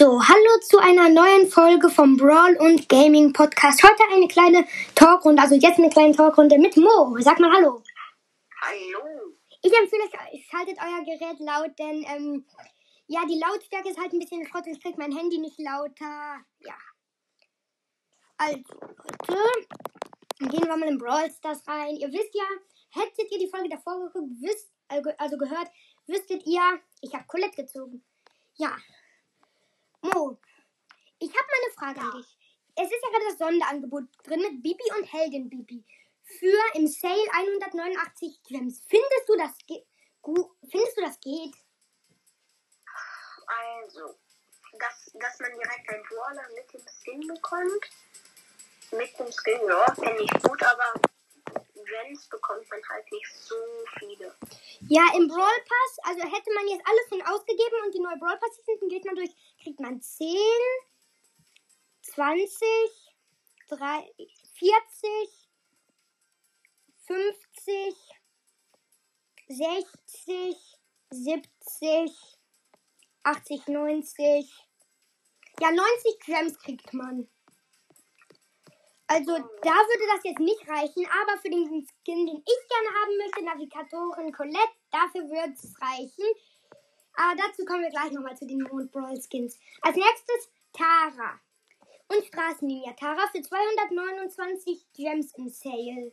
So, hallo zu einer neuen Folge vom Brawl und Gaming Podcast. Heute eine kleine Talkrunde, also jetzt eine kleine Talkrunde mit Mo. Sag mal Hallo. Hallo. Ich empfehle euch, schaltet euer Gerät laut, denn ähm, ja, die Lautstärke ist halt ein bisschen Schrott. Ich krieg mein Handy nicht lauter. Ja. Also, Leute, gehen wir mal in Brawl Stars rein. Ihr wisst ja, hättet ihr die Folge davor geguckt, wisst, also gehört, wüsstet ihr, ich habe Colette gezogen. Ja, Mo, ich habe mal eine Frage an dich. Es ist ja gerade das Sonderangebot drin mit Bibi und Heldin Bibi. Für im Sale 189 Gems. Findest du das geht? Findest du das geht? Also, dass, dass man direkt einen Brawler mit dem Skin bekommt. Mit dem Skin, ja, finde ich gut, aber Gems bekommt man halt nicht so viele. Ja, im Brawl Pass, also hätte man jetzt alles schon ausgegeben und die neue Brawl Pass Season geht man durch, kriegt man 10, 20, 3, 40, 50, 60, 70, 80, 90. Ja, 90 Gems kriegt man. Also da würde das jetzt nicht reichen, aber für den Skin, den ich gerne haben möchte, Navigatorin Colette, dafür würde es reichen. Aber dazu kommen wir gleich nochmal zu den Mond Brawl Skins. Als nächstes Tara. Und Straßenlinie Tara für 229 Gems im Sale.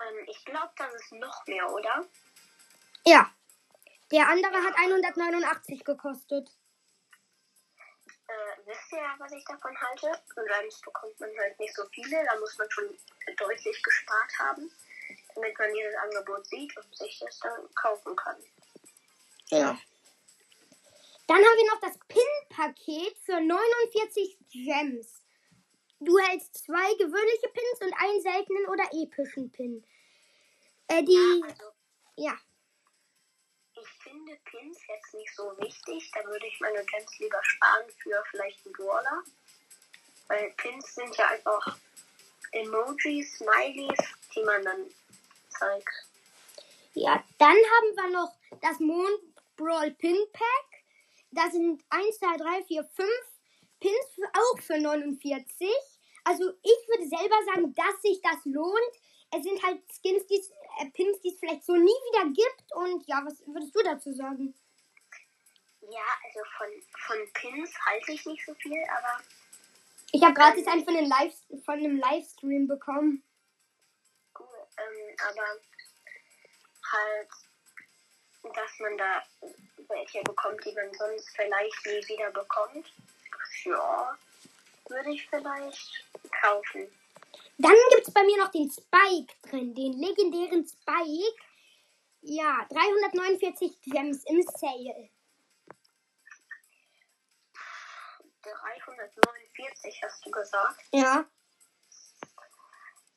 Ähm, ich glaube, das ist noch mehr, oder? Ja. Der andere hat 189 gekostet wisst ihr, was ich davon halte? Sonst bekommt man halt nicht so viele, da muss man schon deutlich gespart haben, damit man dieses Angebot sieht und sich das dann kaufen kann. Ja. Dann haben wir noch das Pin-Paket für 49 Gems. Du hältst zwei gewöhnliche Pins und einen seltenen oder epischen Pin. Äh, die. Ja, also, ja finde Pins jetzt nicht so wichtig. Da würde ich meine Gems lieber sparen für vielleicht einen Brawler. Weil Pins sind ja einfach Emojis, Smileys, die man dann zeigt. Ja, dann haben wir noch das Mond Brawl Pin Pack. Da sind 1, 2, 3, 4, 5 Pins auch für 49. Also ich würde selber sagen, dass sich das lohnt. Es sind halt Skins, die äh, Pins, die es vielleicht so nie wieder gibt. Und ja, was würdest du dazu sagen? Ja, also von, von Pins halte ich nicht so viel, aber. Ich habe gratis ähm, einen von, Live, von einem Livestream bekommen. Cool, ähm, aber halt, dass man da welche bekommt, die man sonst vielleicht nie wieder bekommt. Ja, würde ich vielleicht kaufen. Dann gibt es bei mir noch den Spike drin, den legendären Spike. Ja, 349 Gems im Sale. 349 hast du gesagt? Ja.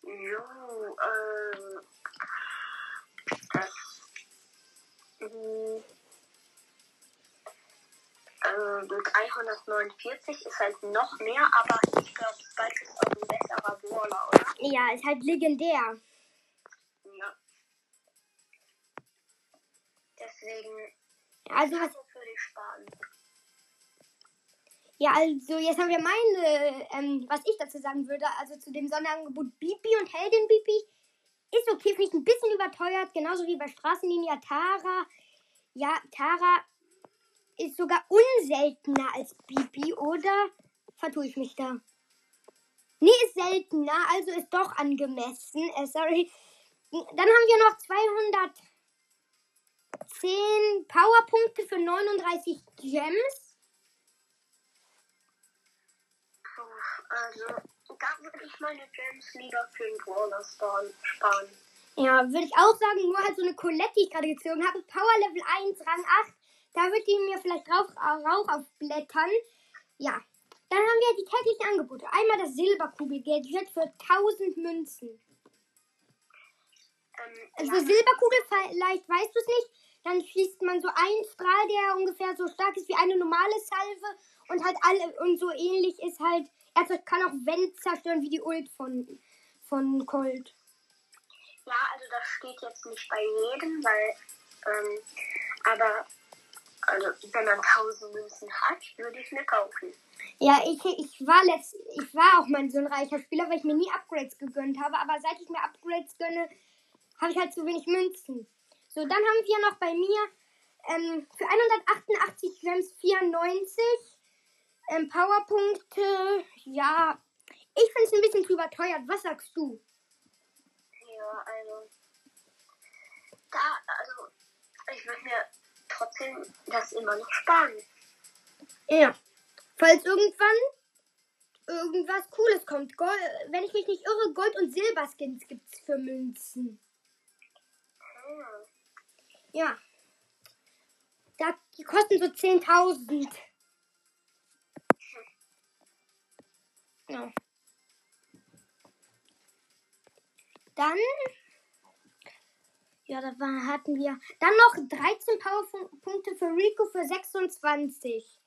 Jo, ähm. 349 ist halt noch mehr, aber ich glaube, Spike ist auch ein besserer Brawler, oder? Ja, ist halt legendär. Ja. Deswegen. Also was. Ja, also jetzt haben wir meine, ähm, was ich dazu sagen würde, also zu dem Sonderangebot Bibi und Heldin Bibi. Ist okay, finde ich ein bisschen überteuert, genauso wie bei Straßenlinie Tara. Ja, Tara ist sogar unseltener als Bibi, oder? Vertue ich mich da? Nee, ist seltener, also ist doch angemessen. Äh, sorry. Dann haben wir noch 210 Powerpunkte für 39 Gems. Also, da würde ich meine Gems lieber für den Brawler sparen. Ja, würde ich auch sagen, nur halt so eine Colette, die ich gerade gezogen habe. Power Level 1, Rang 8. Da wird die mir vielleicht Rauch, Rauch aufblättern. Ja, dann haben wir die täglichen Angebote. Einmal das Silberkugel-Gadget für 1000 Münzen. Ähm, also ja. Silberkugel, vielleicht weißt du es nicht, dann schießt man so einen Strahl, der ungefähr so stark ist wie eine normale Salve und halt alle und so ähnlich ist halt, er kann auch Wände zerstören wie die Ult von, von Colt. Ja, also das steht jetzt nicht bei jedem, weil, ähm, aber Also, wenn man 1000 Münzen hat, würde ich mir kaufen. Ja, ich, ich, war letzt, ich war auch mal so ein reicher Spieler, weil ich mir nie Upgrades gegönnt habe. Aber seit ich mir Upgrades gönne, habe ich halt zu wenig Münzen. So, dann haben wir noch bei mir ähm, für 188 Gems 94 ähm, Powerpunkte. Ja, ich finde es ein bisschen zu überteuert. Was sagst du? Ja, also. Da, also. Ich würde mir trotzdem das immer noch sparen. Ja. Falls irgendwann irgendwas Cooles kommt. Gold, wenn ich mich nicht irre, Gold- und Silberskins gibt es für Münzen. Hm. Ja. Da, die kosten so 10.000. Ja. Dann. Ja, da war, hatten wir. Dann noch 13 Powerpunkte für Rico für 26.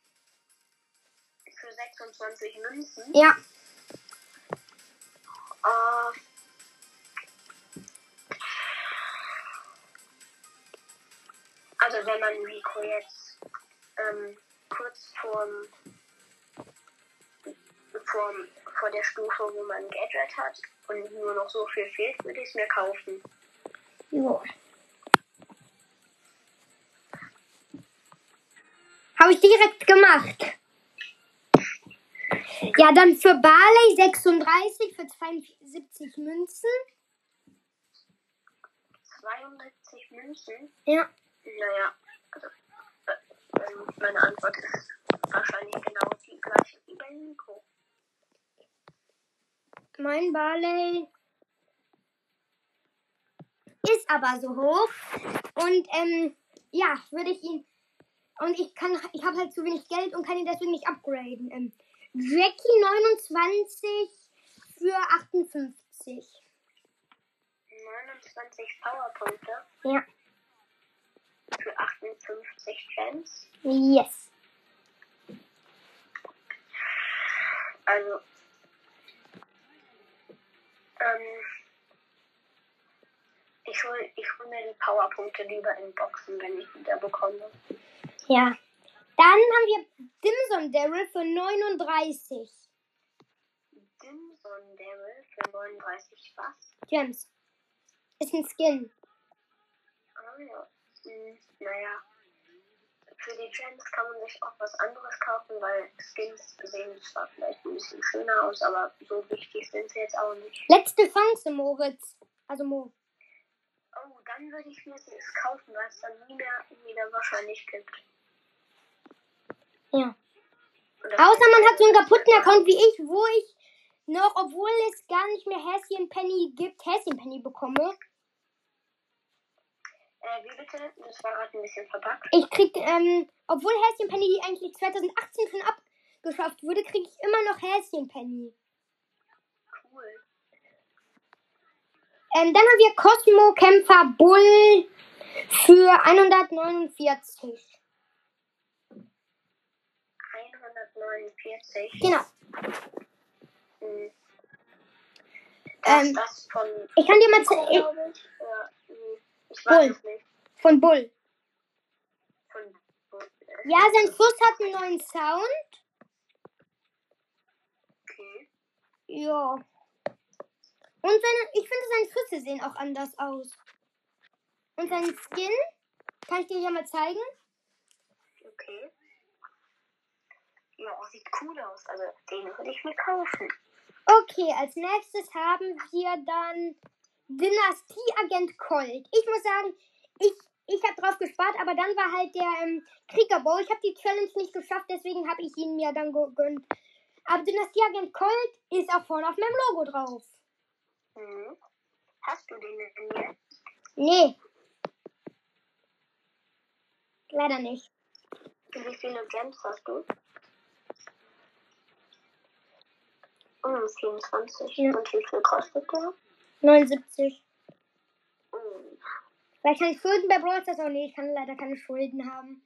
Für 26 Münzen. Ja. Äh, also wenn man Rico jetzt ähm, kurz vorm, vorm, vor der Stufe, wo man Gadget hat und nur noch so viel fehlt, würde ich es mir kaufen. Jo. Habe ich direkt gemacht. Ja, dann für Barley 36 für 72 Münzen. 72 Münzen? Ja. Naja, also äh, ähm, meine Antwort ist wahrscheinlich genau die gleiche wie bei Nico. Mein Barley aber so hoch. Und ähm, ja, würde ich ihn. Und ich kann, ich habe halt zu wenig Geld und kann ihn deswegen nicht upgraden. Ähm, Jackie 29 für 58. 29 Powerpunkte Ja. für 58 Gems. Yes. Also, ähm, ich hol, ich hol mir die Powerpunkte lieber in Boxen, wenn ich wieder bekomme. Ja. Dann haben wir Dimson Daryl für 39 Dimson Daryl für 39 was? Gems. Ist ein Skin. Ah ja. Hm, naja. Für die Gems kann man sich auch was anderes kaufen, weil Skins sehen zwar vielleicht ein bisschen schöner aus, aber so wichtig sind sie jetzt auch nicht. Letzte Chance, Moritz. Also Mo. Dann würde ich mir es kaufen, weil es dann nie mehr wieder wahrscheinlich gibt. Ja. Außer man hat so einen kaputten Account wie ich, wo ich noch, obwohl es gar nicht mehr Häschen Penny gibt, Häschen Penny bekomme. Äh, wie bitte? Das war gerade ein bisschen verpackt. Ich krieg, ähm, obwohl Häschen Penny eigentlich 2018 schon abgeschafft wurde, kriege ich immer noch Häschen Penny. Ähm, dann haben wir Cosmo Kämpfer Bull für 149. 149. Genau. Hm. Das Ähm, das von. ich kann dir mal zeigen. Ja, hm, ich weiß Bull. es nicht. Von Bull. Von. äh, Ja, sein Fuß hat einen neuen Sound. Okay. Ja. Und seine, ich finde, seine Füße sehen auch anders aus. Und sein Skin, kann ich dir ja mal zeigen? Okay. Ja, sieht cool aus. Also, den würde ich mir kaufen. Okay, als nächstes haben wir dann Dynastie-Agent Colt. Ich muss sagen, ich, ich habe drauf gespart, aber dann war halt der ähm, Kriegerbau. Ich habe die Challenge nicht geschafft, deswegen habe ich ihn mir dann gegönnt. Aber Dynastie-Agent Colt ist auch vorne auf meinem Logo drauf. Hm. Hast du den denn jetzt? Nee. Leider nicht. Wie viele Gems hast du? Hm, 24. Ja. Und wie viel kostet der? 79. Hm. Vielleicht kann ich Schulden bei Brawl Stars auch nee, ich kann leider keine Schulden haben.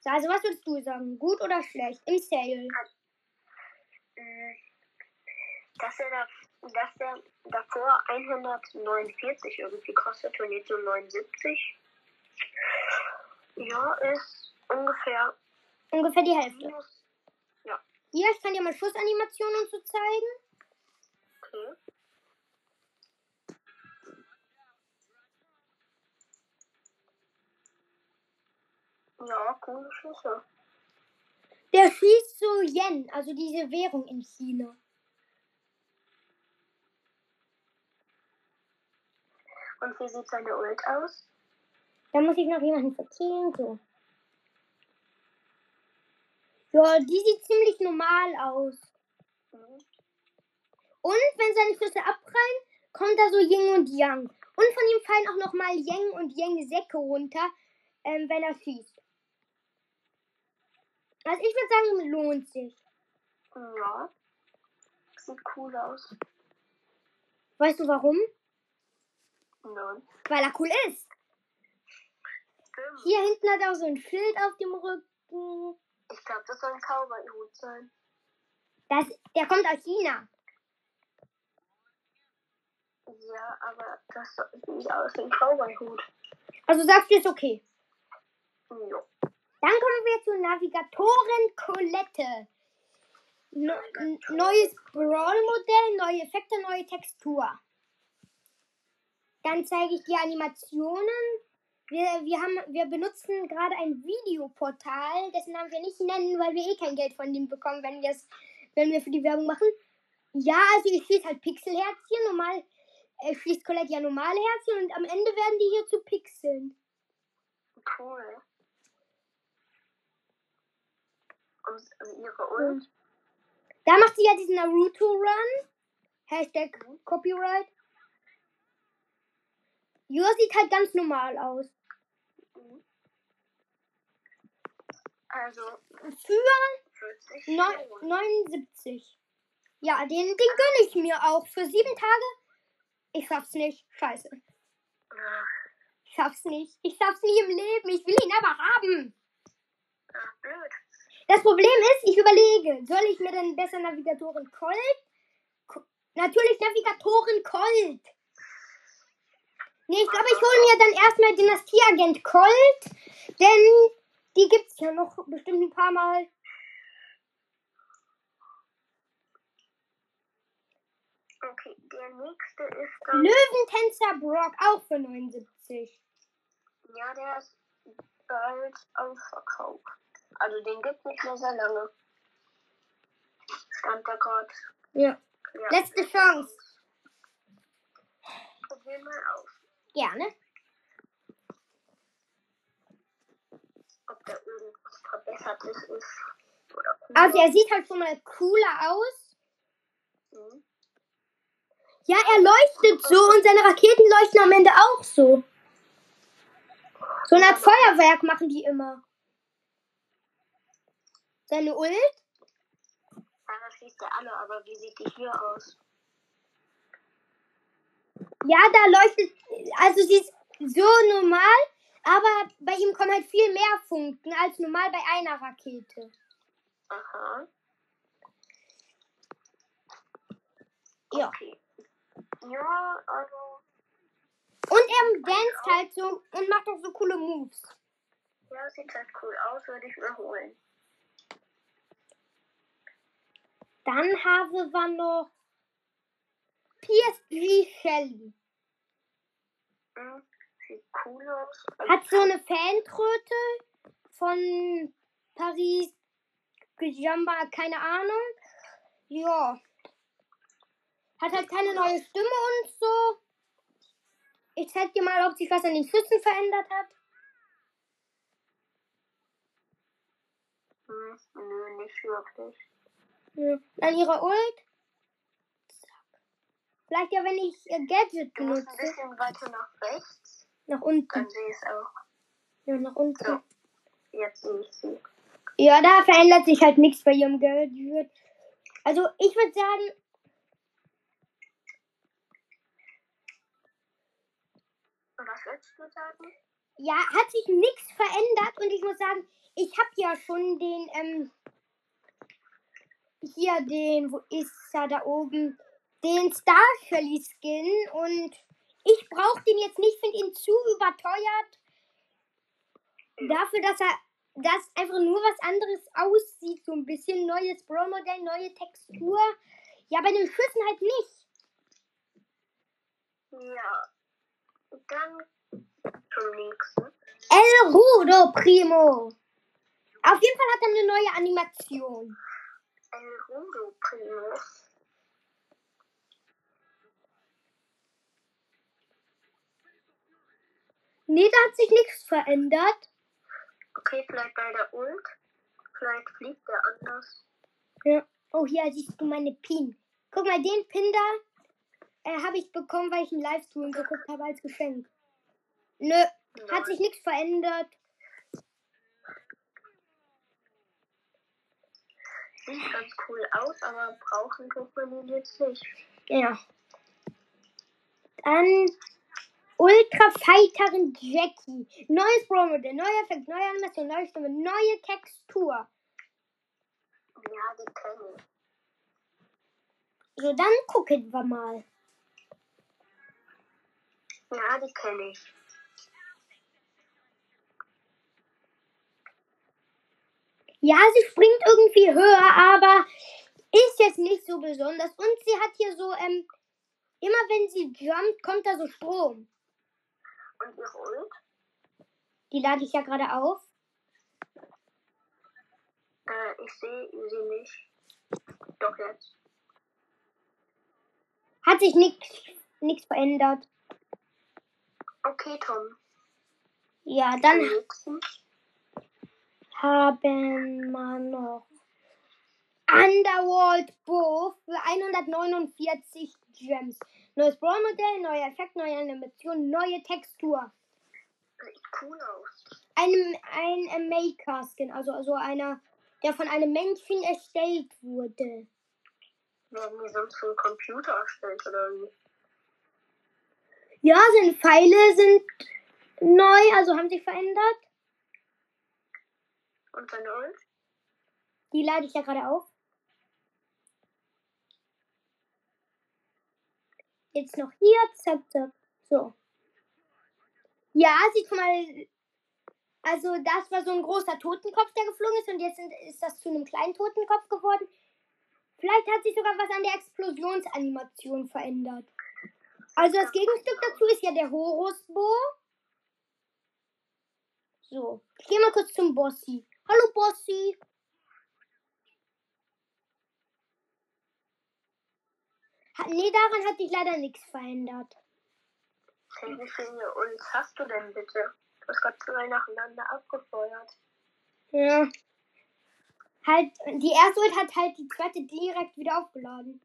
So, also was würdest du sagen? Gut oder schlecht? Im Sale. Dass er, da, dass er davor 149 irgendwie kostet und jetzt nur 79. Ja, ist ungefähr Ungefähr die Hälfte. minus. Hier, ich kann dir mal Schussanimationen und so zeigen. Okay. Ja, coole Schüsse. Der schießt so Yen, also diese Währung in China. Und wie sieht seine Ult aus? Da muss ich noch jemanden verkehlen, so. Ja, die sieht ziemlich normal aus. Mhm. Und wenn seine Schüsse abprallen, kommt da so Yin und Yang. Und von ihm fallen auch nochmal Yang und Yang Säcke runter, ähm, wenn er schießt. Also ich würde sagen, lohnt sich. Ja. Sieht cool aus. Weißt du warum? Nein. Weil er cool ist. Stimmt. Hier hinten hat er auch so ein Schild auf dem Rücken. Ich glaube, das soll ein Cowboy-Hut sein. Das, der kommt aus China. Ja, aber das sieht nicht aus wie ein Cowboy-Hut. Also sagst du, ist okay. Ja. Dann kommen wir zur Navigatoren Colette. No, n- neues Brawl-Modell, neue Effekte, neue Textur. Dann zeige ich die Animationen. Wir, wir, haben, wir benutzen gerade ein Videoportal, dessen Namen wir nicht nennen, weil wir eh kein Geld von denen bekommen, wenn, wenn wir für die Werbung machen. Ja, also ich schieße halt Pixelherzchen. Normal äh, schießt Colette ja normale Herzchen und am Ende werden die hier zu Pixeln. Cool. Und ihre Ult? Da macht sie ja diesen Naruto-Run. Hashtag Copyright. Jura sieht halt ganz normal aus. Also Für 40 neun- Millionen. 79. Ja, den, den gönne ich mir auch. Für sieben Tage. Ich schaff's nicht. Scheiße. Ich schaff's nicht. Ich schaff's nie im Leben. Ich will ihn aber haben. ach, blöd. Das Problem ist, ich überlege, soll ich mir denn besser Navigatoren Colt? Natürlich Navigatoren Colt. Nee, ich glaube, ich hole mir dann erstmal Dynastieagent Colt, denn die gibt's ja noch bestimmt ein paar Mal. Okay, der nächste ist dann. Löwentänzer Brock auch für 79. Ja, der ist bald ausverkauft. Also den gibt nicht mehr sehr lange. Stand da gerade. Ja. Ja. Letzte Chance. Probier mal aus, Gerne. ob da irgendwas Verbessertes ist. Oder cool. Also er sieht halt schon mal cooler aus. Mhm. Ja, er leuchtet so und seine Raketen leuchten am Ende auch so. So eine Art Feuerwerk machen die immer. Seine Ult? Ja, das schließt er alle, aber wie sieht die hier aus? Ja, da leuchtet, also sie ist so normal, aber bei ihm kommen halt viel mehr Funken als normal bei einer Rakete. Aha. Ja. Okay. Ja, also. Und er danst halt so und macht auch so coole Moves. Ja, sieht halt cool aus, würde ich mir holen. Dann haben wir noch PSG Shelly. Mhm. Sieht cool aus. Hat so eine Fantröte von Paris Gijamba, keine Ahnung. Ja. Hat halt keine neue Stimme und so. Ich zeig dir mal, ob sich was an den Schüssen verändert hat. Hm, nö, nicht wirklich. Ja. Dann ihre Ult. Vielleicht ja, wenn ich ihr Gadget Du musst ein benutze. bisschen weiter nach rechts, Nach unten. dann sehe ich es auch. Ja, nach unten. So. Jetzt sehe ich sie. Ja, da verändert sich halt nichts bei ihrem Gadget. Also, ich würde sagen, Und was willst du sagen? ja, hat sich nichts verändert und ich muss sagen, ich habe ja schon den, ähm, hier den, wo ist er da oben, den Star Shelly Skin und ich brauche den jetzt nicht, finde ihn zu überteuert. Dafür, dass er das einfach nur was anderes aussieht, so ein bisschen neues Pro-Modell, neue Textur. Ja, bei den Schüssen halt nicht. Ja. Dann zum nächsten. El Rudo Primo. Auf jeden Fall hat er eine neue Animation. El Rudo Primo. Nee, da hat sich nichts verändert. Okay, vielleicht bei der Ult. Vielleicht fliegt der anders. Ja. Oh, hier siehst du meine Pin. Guck mal, den Pin da äh, habe ich bekommen, weil ich einen Livestream geguckt habe als Geschenk. Nö, hat sich nichts verändert. Sieht ganz cool aus, aber brauchen tut man ihn jetzt nicht. Ja. Dann Ultra Fighterin Jackie. Neues Pro-Modell, neuer Effekt, neue Animation, neue Stimme, neue Textur. Ja, die kenne ich. So, dann gucken wir mal. Ja, die kenne ich. Ja, sie springt irgendwie höher, aber ist jetzt nicht so besonders. Und sie hat hier so, ähm, immer wenn sie jumpt, kommt da so Strom. Und ihre Ult? Die lade ich ja gerade auf. Äh, ich sehe sie nicht. Doch jetzt. Hat sich nichts verändert. Okay, Tom. Ja, dann haben wir noch Underworld Bo für 149 Gems. Neues Brawl-Modell, neuer Effekt, neue Animation, neue Textur. Sieht cool aus. Ein, ein Maker-Skin, also, also einer, der von einem Menschen erstellt wurde. Werden die sonst vom Computer erstellt oder wie? Ja, seine Pfeile sind neu, also haben sich verändert. Und seine Ult? Die lade ich ja gerade auf. Jetzt noch hier, zack, zack. So. Ja, sieht mal. Also, das war so ein großer Totenkopf, der geflogen ist, und jetzt ist das zu einem kleinen Totenkopf geworden. Vielleicht hat sich sogar was an der Explosionsanimation verändert. Also, das Gegenstück dazu ist ja der Horusbo. So, ich gehe mal kurz zum Bossi. Hallo, Bossi. Nee, daran hat sich leider nichts verändert. Hey, wie viele Ults hast du denn bitte? Du hast gerade zwei nacheinander abgefeuert. Ja. Halt, die erste Ult hat halt die zweite direkt wieder aufgeladen.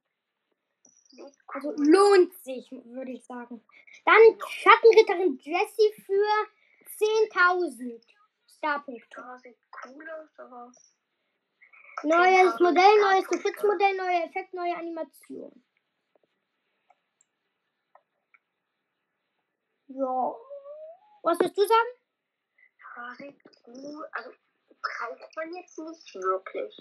Also lohnt sich, würde ich sagen. Dann Schattenritterin Jessie für 10.000 Starpunkte. Ja, sieht cool aus, aber. Neues 10.000 Modell, neues. Geschützmodell, neuer Effekt, neue Animation. Ja. Was willst du sagen? Cool. Also, braucht man jetzt nicht wirklich.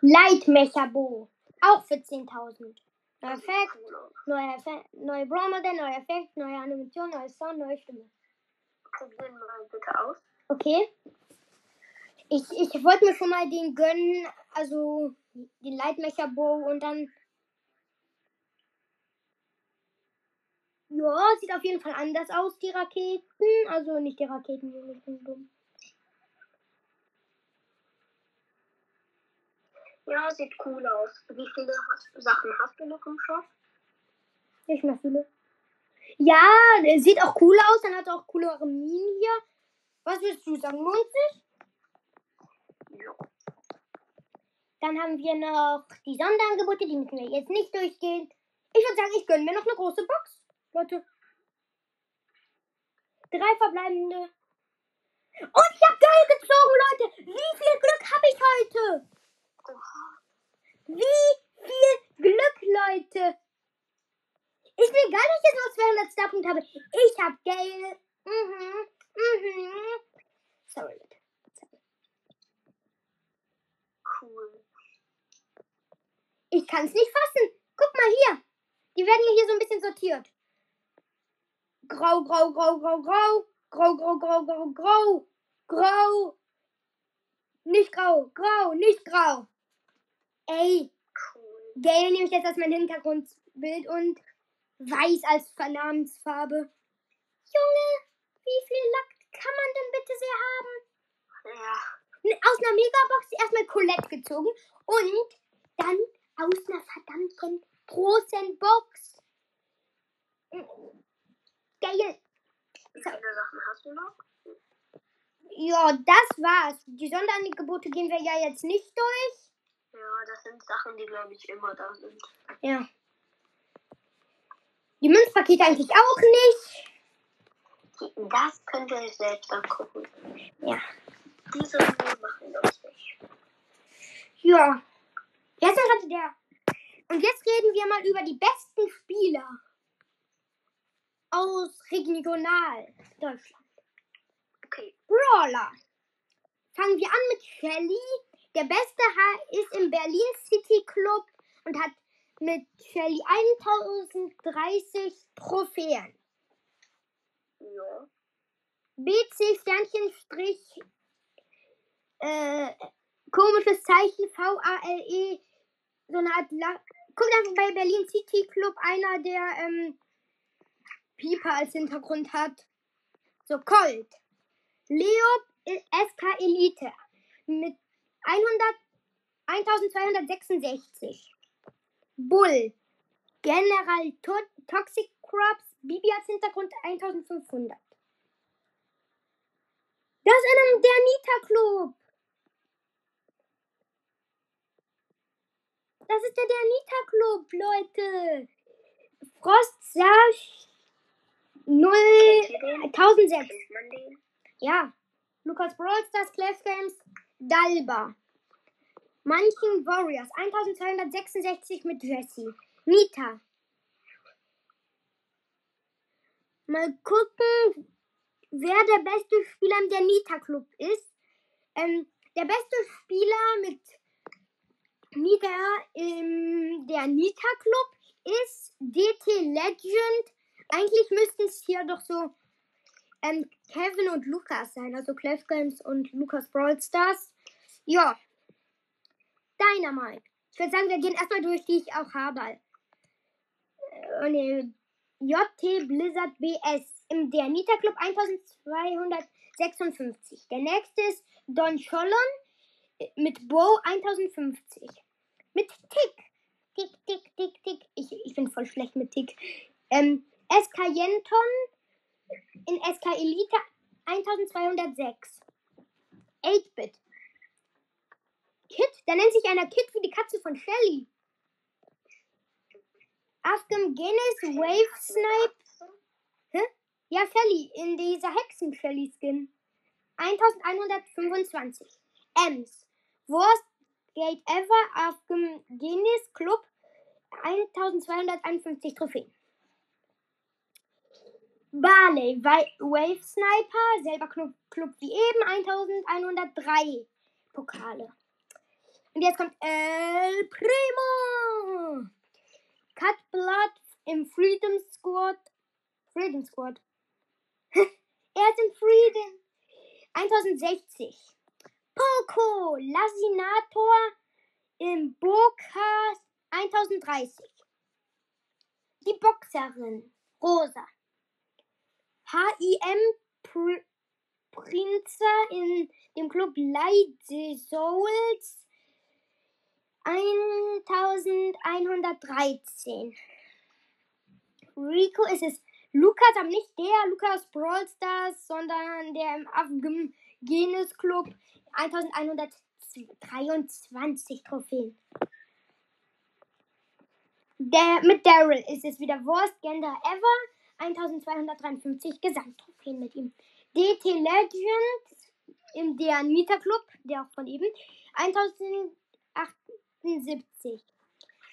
Leitmechabo. Auch für 10.000. Neuer Effekt, cool neuer Effekt, neue Brawl-Modell, neuer Effekt, neue Animation, neues Sound, neue Stimme. Probieren wir mal bitte aus. Okay. Ich, ich wollte mir schon mal den gönnen, also den Leitmecher-Bow und dann. Ja, sieht auf jeden Fall anders aus, die Raketen. Also nicht die Raketen, die ich bin dumm. Ja, sieht cool aus. Wie viele Sachen hast du noch im Shop? Nicht mehr viele. Ja, sieht auch cool aus, dann hat er auch coolere Minen hier. Was willst du sagen? Lohnt sich? Ja. Dann haben wir noch die Sonderangebote, die müssen wir jetzt nicht durchgehen. Ich würde sagen, ich gönne mir noch eine große Box. Leute. Drei verbleibende. Und ich habe geil gezogen, Leute. Wie viel Glück habe ich heute? Wie viel Glück, Leute. Ist mir dass ich jetzt noch 200 Starpunkte habe. Ich habe geil. Mhm. Mhm. Sorry, Leute. Cool. Ich kann es nicht fassen. Guck mal hier. Die werden ja hier so ein bisschen sortiert. Grau, grau, grau, grau, grau. Grau, grau, grau, grau, grau. Grau. Nicht grau. Grau, nicht grau. Ey, Cool. gelb nehme ich jetzt als mein Hintergrundbild und weiß als Namensfarbe. Junge, wie viel Lack kann man denn bitte sehr haben? Ja. Aus einer Megabox erstmal Colette gezogen und dann aus einer verdammten großen Box. Geil. Wie viele Sachen hast du noch? Ja, das war's. Die Sonderangebote gehen wir ja jetzt nicht durch. Ja, das sind Sachen, die glaube ich immer da sind. Ja. Die Münzpakete eigentlich auch nicht. Das könnt ihr euch selbst angucken. Ja. Diese machen das nicht. Ja. Jetzt hatte der. Und jetzt reden wir mal über die besten Spieler aus Regional Deutschland. Okay. Brawler. Fangen wir an mit Shelly. Der beste ist im Berlin City Club und hat mit Shelly 1030 Trophäen. Ja. BC Sternchen Strich äh, komisches Zeichen VALE E, so eine Art La guckt einfach bei Berlin City Club einer der ähm, Pieper als Hintergrund hat. So Colt. Leo SK Elite. Mit 100 1266 Bull. General to Toxic Crops. Bibi als Hintergrund 1500 das ist einer der Nita Club. Das ist der der Nita Club, Leute. Frost Sash 0 Kennt ihr den? 1006. Kennt man den? Ja. Lukas Brawl Stars, Clash Games, Dalba. Manchen Warriors 1266 mit Jesse. Nita. Mal gucken, wer der beste Spieler im der Nita Club ist. Ähm, der beste Spieler mit Nita im der Nita Club ist DT Legend. Eigentlich müssten es hier doch so ähm, Kevin und Lukas sein, also Clash Games und Lukas Brawl Stars. Ja. Dynamite. Ich würde sagen, wir gehen erstmal durch, die ich auch habe. Äh, nee. JT Blizzard BS im der Nita Club 1256. Der nächste ist Don Cholon mit Bo 1050. Mit Tick. Tick, Tick, Tick, Tick. Ich, ich bin voll schlecht mit Tick. Ähm, SK Yenton in SK Elite 1206. 8-Bit. Kit, da nennt sich einer Kit wie die Katze von Shelly. Afghan Guinness Wave Snipe. Ja, Shelly, in dieser Hexen-Shelly-Skin. 1125. Ems. Worst Gate Ever Afghan Guinness Club. 1251 Trophäen. Barley Wa- Wave Sniper, selber Club, Club wie eben, 1103 Pokale. Und jetzt kommt El Primo. Cut Blood im Freedom Squad. Freedom Squad. er ist im Freedom. 1060. Poco Lasinator im Burkas 1030. Die Boxerin. Rosa. HIM Pr Prinzer in dem Club Light the Souls 1113. Rico ist es Lukas, aber nicht der Lukas Brawl Stars, sondern der im Afghan Guinness Club 1123 Trophäen. Der, mit Daryl ist es wieder Worst Gender Ever. 1253 Gesamttrophäen mit ihm. DT Legend im der Nita Club, der auch von eben, 1078.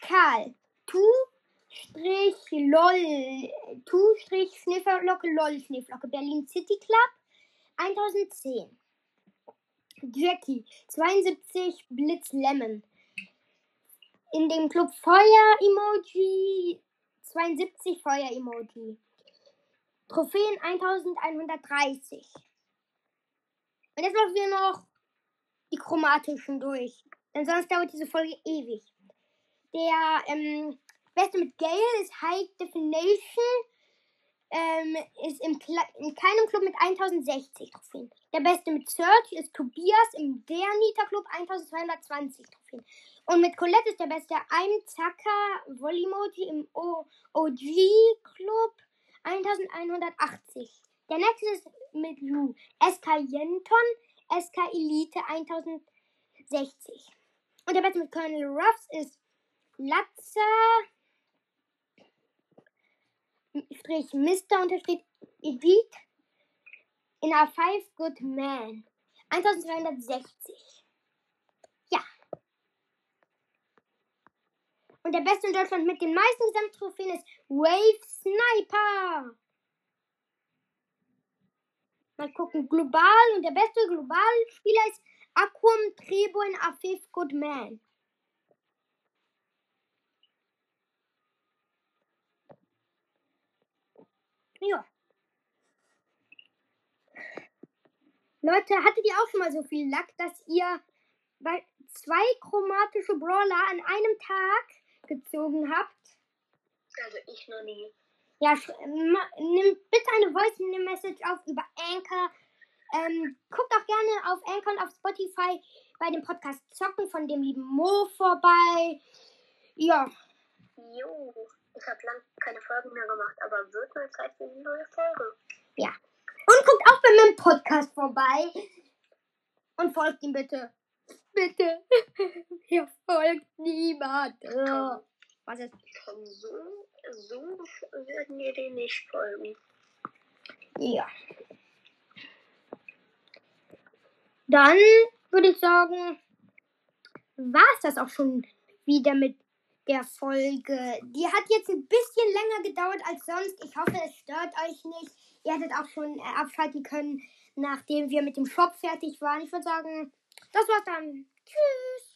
Karl, Tu Strich LOL, Tu Strich Schnifferlocke LOL Schneeflocke, Berlin City Club, 1010. Jackie, 72 Blitz Lemon. In dem Club Feuer Emoji, 72 Feuer Emoji. Trophäen 1130. Und jetzt machen wir noch die chromatischen durch. Denn sonst dauert diese Folge ewig. Der ähm, beste mit Gale ist High Definition. Ähm, ist im in keinem Club mit 1060 Trophäen. Der beste mit Search ist Tobias im Der Nita Club 1220 Trophäen. Und mit Colette ist der beste ein Zacker Volimoji im OG Club 1180. Der nächste ist mit Lu. SK Yenton, SK Elite 1060. Und der beste mit Colonel Ruffs ist Latze Strich Mr. unterstrich Edith in A5 Good Man 1260. Ja. Und der beste in Deutschland mit den meisten Gesamttrophäen ist Wave Sniper. Mal gucken, global. Und der beste Globalspieler ist Aquam Trebo in A5 Good Man. Ja. Leute, hattet ihr auch schon mal so viel Lack, dass ihr zwei chromatische Brawler an einem Tag gezogen habt? Also ich noch nie. Ja, nimm bitte eine Voice Message auf über Anchor. Ähm, guckt auch gerne auf Anchor und auf Spotify bei dem Podcast Zocken von dem lieben Mo vorbei. Ja. Jo, ich habe lang keine Folgen mehr gemacht, aber wird mal Zeit für eine neue Folge. Ja. Und guckt auch bei meinem Podcast vorbei. Und folgt ihm bitte. Bitte. Hier folgt niemand. Oh. Was ist? Von so, so werden wir den nicht folgen. Ja. Dann würde ich sagen, war es das auch schon wieder mit der Folge. Die hat jetzt ein bisschen länger gedauert als sonst. Ich hoffe, es stört euch nicht. Ihr hättet auch schon äh, abschalten können, nachdem wir mit dem Shop fertig waren. Ich würde sagen, das war's dann. Tschüss.